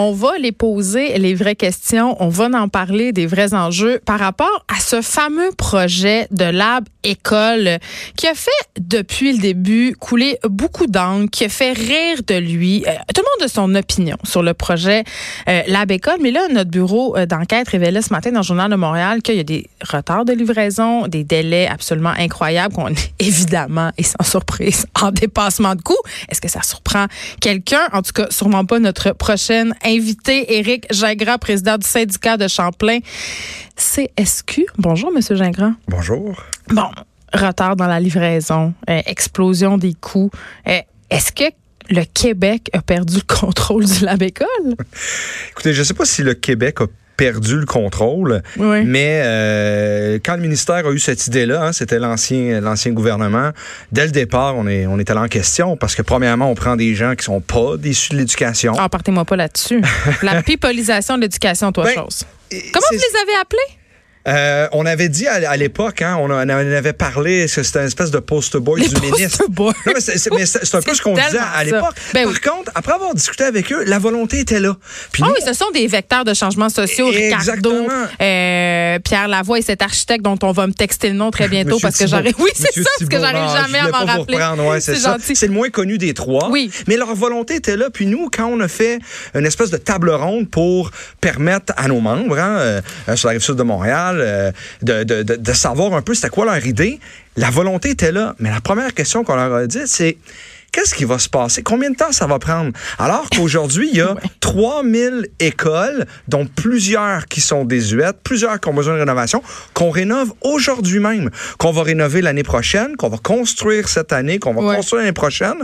On va les poser les vraies questions, on va en parler des vrais enjeux par rapport à ce fameux projet de Lab École qui a fait depuis le début couler beaucoup d'encre, qui a fait rire de lui. Euh, tout le monde a son opinion sur le projet euh, Lab École, mais là notre bureau euh, d'enquête révélait ce matin dans le journal de Montréal qu'il y a des retards de livraison, des délais absolument incroyables qu'on est évidemment et sans surprise en dépassement de coûts. Est-ce que ça surprend quelqu'un? En tout cas, sûrement pas notre prochaine invité Éric Gingras, président du syndicat de Champlain CSQ. Bonjour, Monsieur Gingras. Bonjour. Bon, retard dans la livraison, euh, explosion des coûts. Euh, Est-ce que le Québec a perdu le contrôle du lab école? Écoutez, je ne sais pas si le Québec a perdu le contrôle. Oui. Mais euh, quand le ministère a eu cette idée-là, hein, c'était l'ancien l'ancien gouvernement. Dès le départ, on est on est allé en question parce que premièrement, on prend des gens qui sont pas issus de l'éducation. Ah, partez-moi pas là-dessus. la pipolisation de l'éducation, toi, Ben, chose. Comment vous les avez appelés? Euh, on avait dit à, à l'époque, hein, on, en avait parlé, c'était une espèce de poster boy Les du ministre. boys. Non, mais c'est un peu ce qu'on disait à l'époque. Ben Par oui. contre, après avoir discuté avec eux, la volonté était là. Puis Ah nous, oui, ce sont des vecteurs de changements sociaux. Exactement. Ricardo, euh, Pierre Lavoie et cet architecte dont on va me texter le nom très bientôt Monsieur parce que j'arrive. Oui, c'est ça, parce que j'arrive non, jamais à m'en rappeler. ouais. C'est le moins connu des trois. Oui. Mais leur volonté était là. Puis nous, quand on a fait une espèce de table ronde pour permettre à nos membres, hein, euh, sur la rive sud de Montréal, euh, de, de, savoir un peu c'était quoi leur idée, la volonté était là. Mais la première question qu'on leur a dit, c'est qu'est-ce qui va se passer? Combien de temps ça va prendre? Alors qu'aujourd'hui, il y a 3000 écoles, dont plusieurs qui sont désuètes, plusieurs qui ont besoin de rénovation, qu'on rénove aujourd'hui même, qu'on va rénover l'année prochaine, qu'on va construire cette année, qu'on va Ouais. construire l'année prochaine.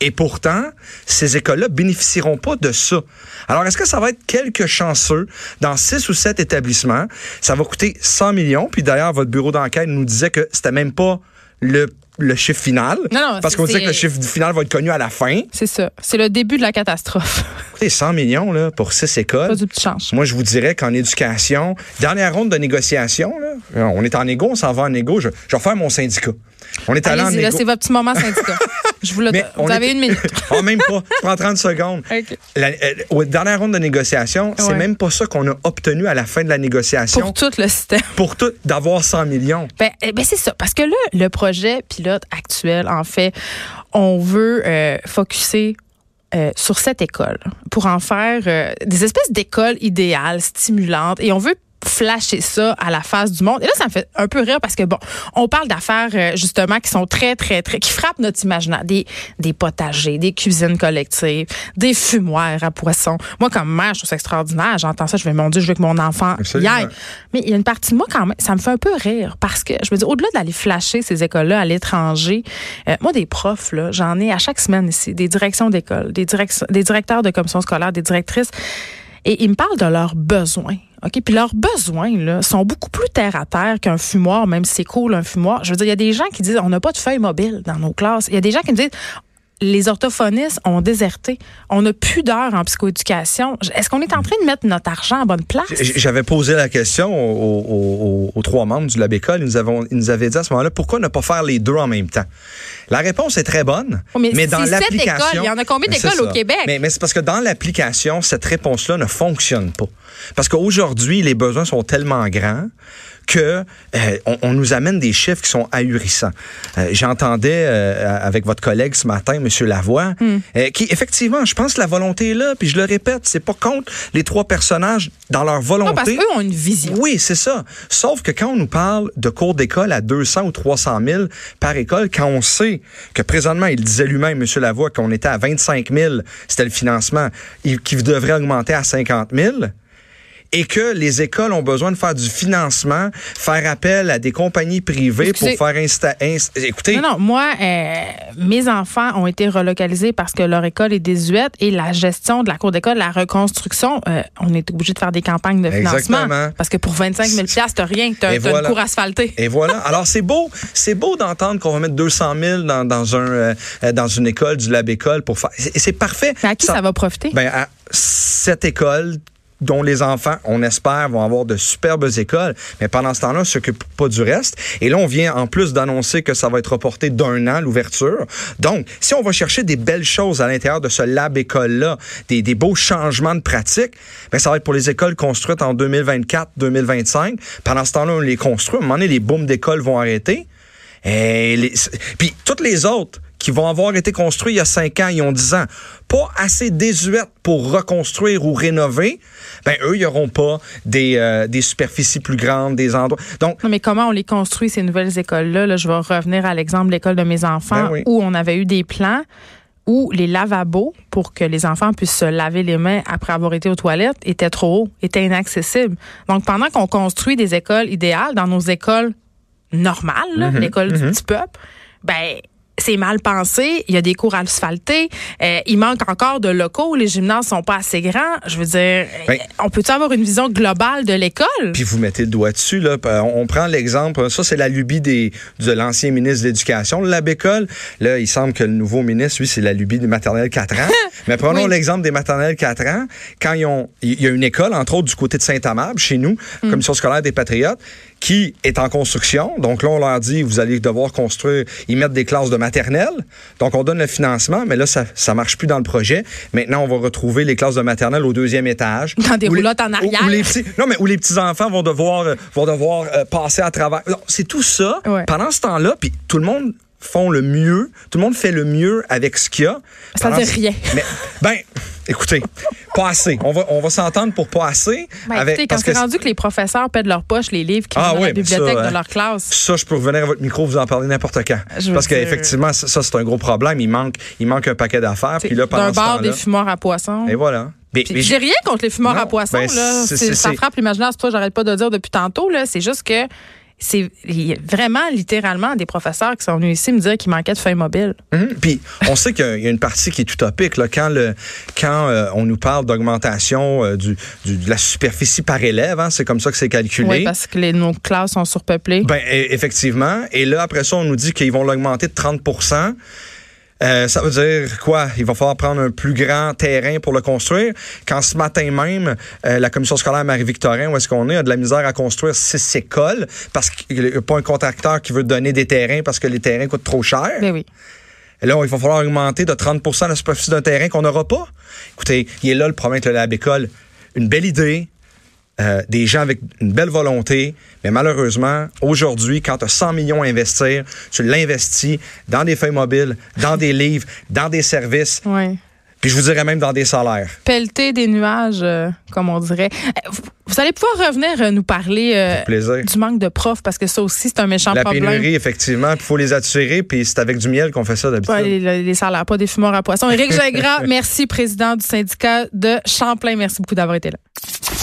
Et pourtant, ces écoles-là bénéficieront pas de ça. Alors, est-ce que ça va être quelques chanceux dans six ou sept établissements? Ça va coûter 100 millions. Puis d'ailleurs, votre bureau d'enquête nous disait que c'était même pas le, le chiffre final. Non, non, Parce qu'on disait que le chiffre final va être connu à la fin. C'est ça. C'est le début de la catastrophe. Écoutez, 100 millions là, pour six écoles. Pas du petit change. Moi, je vous dirais qu'en éducation, dernière ronde de négociation, là, on est en égo, on s'en va en égo. Je, je vais faire mon syndicat. On est allé en égo. c'est votre petit moment syndicat. Je vous le Mais on Vous avez est- une minute. Ah, même pas. Je prends 30 secondes. OK. La, euh, aux dernières rondes de négociation, c'est Ouais. même pas ça qu'on a obtenu à la fin de la négociation Pour tout le système. pour tout d'avoir 100 millions. Ben, eh ben, c'est ça. Parce que là, le projet pilote actuel, en fait, on veut euh, focuser euh, sur cette école pour en faire euh, des espèces d'écoles idéales, stimulantes. Et on veut flasher ça à la face du monde. Et là, ça me fait un peu rire parce que, bon, on parle d'affaires, euh, justement, qui sont très, très, très, qui frappent notre imaginaire. Des, des potagers, des cuisines collectives, des fumoirs à poissons. Moi, comme mère, je trouve ça extraordinaire. J'entends ça, je vais, mon Dieu, je veux que mon enfant y aille. Mais il y a une partie de moi quand même, ça me fait un peu rire parce que je me dis, au-delà d'aller flasher ces écoles-là à l'étranger, euh, moi, des profs, là, j'en ai à chaque semaine ici, des directions d'école, des, directions- des directeurs de commission scolaire, des directrices, et ils me parlent de leurs besoins. OK? Puis leurs besoins là, sont beaucoup plus terre à terre qu'un fumoir, même si c'est cool un fumoir. Je veux dire, il y a des gens qui disent on n'a pas de feuilles mobiles dans nos classes. Il y a des gens qui me disent les orthophonistes ont déserté. On n'a plus d'heures en psychoéducation. Est-ce qu'on est en train de mettre notre argent à bonne place? J'avais posé la question aux, aux- aux- aux trois membres du Lab École. Ils nous, avons, ils nous avaient dit à ce moment-là, pourquoi ne pas faire les deux en même temps? La réponse est très bonne, Oh, mais mais dans l'application... Il y en a combien d'écoles au. Québec? Mais, mais c'est parce que dans l'application, cette réponse-là ne fonctionne pas. Parce qu'aujourd'hui, les besoins sont tellement grands que euh, on, on nous amène des chiffres qui sont ahurissants. Euh, J'entendais euh, avec votre collègue ce matin, M. Lavoie, Hmm. qui effectivement, je pense que la volonté est là, puis je le répète, c'est pas contre les trois personnages dans leur volonté. Non, parce qu'eux ont une vision. Oui, c'est ça. Sauf que quand on nous parle de cours d'école à 200 ou 300 000 par école, quand on sait que présentement, il disait lui-même, M. Lavoie, qu'on était à 25 000, c'était le financement, qui devrait augmenter à 50 000, et que les écoles ont besoin de faire du financement, faire appel à des compagnies privées Excusez. pour faire insta... inst- Écoutez, Non, non, moi, euh, mes enfants ont été relocalisés parce que leur école est désuète et la gestion de la cour d'école, la reconstruction, euh, on est obligé de faire des campagnes de financement. Exactement. Parce que pour 25 000 t'as rien, t'as voilà. une cour asphaltée. Et voilà. Alors c'est beau, c'est beau d'entendre qu'on va mettre 200 000 dans, dans un euh, dans une école du lab école pour faire. Et c'est parfait. Mais à qui ça, va profiter? Ben à cette école dont les enfants, on espère, vont avoir de superbes écoles, mais pendant ce temps-là, ne s'occupent pas du reste. Et là, on vient en plus d'annoncer que ça va être reporté d'un an, l'ouverture. Donc, si on va chercher des belles choses à l'intérieur de ce lab école-là, des, beaux changements de pratique, ben, ça va être pour les écoles construites en 2024-2025. Pendant ce temps-là, on les construit. À un moment donné, les booms d'écoles vont arrêter. Et puis toutes les autres qui vont avoir été construits il y a 5 ans, ils ont 10 ans, pas assez désuètes pour reconstruire ou rénover, ben eux, ils n'auront pas des, euh, des superficies plus grandes, des endroits. Donc, Non, mais comment on les construit, ces nouvelles écoles-là? Là, je vais revenir à l'exemple de l'école de mes enfants Ben oui. où on avait eu des plans où les lavabos, pour que les enfants puissent se laver les mains après avoir été aux toilettes, étaient trop hauts, étaient inaccessibles. Donc, pendant qu'on construit des écoles idéales dans nos écoles normales, Mhm, l'école du petit peuple, ben c'est mal pensé. Il y a des cours asphaltés. Euh, il manque encore de locaux. Les gymnases sont pas assez grands. Je veux dire, Ben- euh, on peut-tu avoir une vision globale de l'école? Puis vous mettez le doigt dessus. Là. On prend l'exemple, ça c'est la lubie des, de l'ancien ministre de l'Éducation, le Lab École. Là, il semble que le nouveau ministre, lui, c'est la lubie des maternelles 4 ans. Mais prenons Oui. l'exemple des maternelles 4 ans. Quand ils ont, il y a une école, entre autres du côté de Saint-Amable, chez nous, Mm. Commission scolaire des Patriotes, qui est en construction. Donc là, on leur dit, vous allez devoir construire, ils mettent des classes de maternelle. Donc on donne le financement, mais là, ça ça marche plus dans le projet. Maintenant, on va retrouver les classes de maternelle au deuxième étage. Dans des les- roulottes en arrière. où les petits- non, mais où les petits-enfants vont devoir, euh, vont devoir euh, passer à travers. C'est tout ça. Ouais. Pendant ce temps-là, puis tout le monde font le mieux. Tout le monde fait le mieux avec ce qu'il y a. Ça veut ce- rien. Mais, ben, écoutez, pas assez. On va, on va s'entendre pour pas assez. Ben, avec- écoutez, quand c'est rendu que les professeurs paient de leur poche les livres qui Ah dans la ça, bibliothèque hein. de leur classe. ça, je peux revenir à votre micro, vous en parler n'importe quand. Je veux Parce qu'effectivement, ça, ça, c'est un gros problème. Il manque, il manque un paquet d'affaires. Puis là, pendant D'un ce bar des fumoirs à poissons. Et voilà. J'ai rien contre les fumeurs Non, à poissons. ben, là. ça frappe l'imaginaire, c'est que j'arrête pas de dire depuis tantôt. C'est juste que c'est vraiment littéralement des professeurs qui sont venus ici me dire qu'il manquait de feuilles mobiles. Mhm. Puis on sait qu'il y a- une partie qui est utopique là, quand le quand euh, on nous parle d'augmentation euh, du, du- de la superficie par élève, hein, c'est comme ça que c'est calculé. Oui, parce que les, nos classes sont surpeuplées. Ben e- effectivement. Et là après ça, on nous dit qu'ils vont l'augmenter de 30 euh, ça veut dire quoi? Il va falloir prendre un plus grand terrain pour le construire. Quand ce matin même, euh, la commission scolaire Marie-Victorin, où est-ce qu'on est, a de la misère à construire six écoles parce qu'il n'y a pas un contracteur qui veut donner des terrains parce que les terrains coûtent trop cher. Ben oui. Et là, il va falloir augmenter de 30% la superficie d'un terrain qu'on n'aura pas. Écoutez, il est là le problème avec le Lab École. Une belle idée, euh, des gens avec une belle volonté, mais malheureusement, aujourd'hui, quand tu as 100 millions à investir, tu l'investis dans des feuilles mobiles, dans des livres, dans des services, Oui. puis je vous dirais même dans des salaires. Pelleter des nuages, euh, comme on dirait. Euh, Vous, allez pouvoir revenir nous parler euh, du manque de profs parce que ça aussi, c'est un méchant La problème. pénurie, effectivement, il faut les attirer, puis c'est avec du miel qu'on fait ça d'habitude. Ouais, les, les salaires, pas des fumeurs à poissons. Éric Gingras, merci, président du syndicat de Champlain. Merci beaucoup d'avoir été là.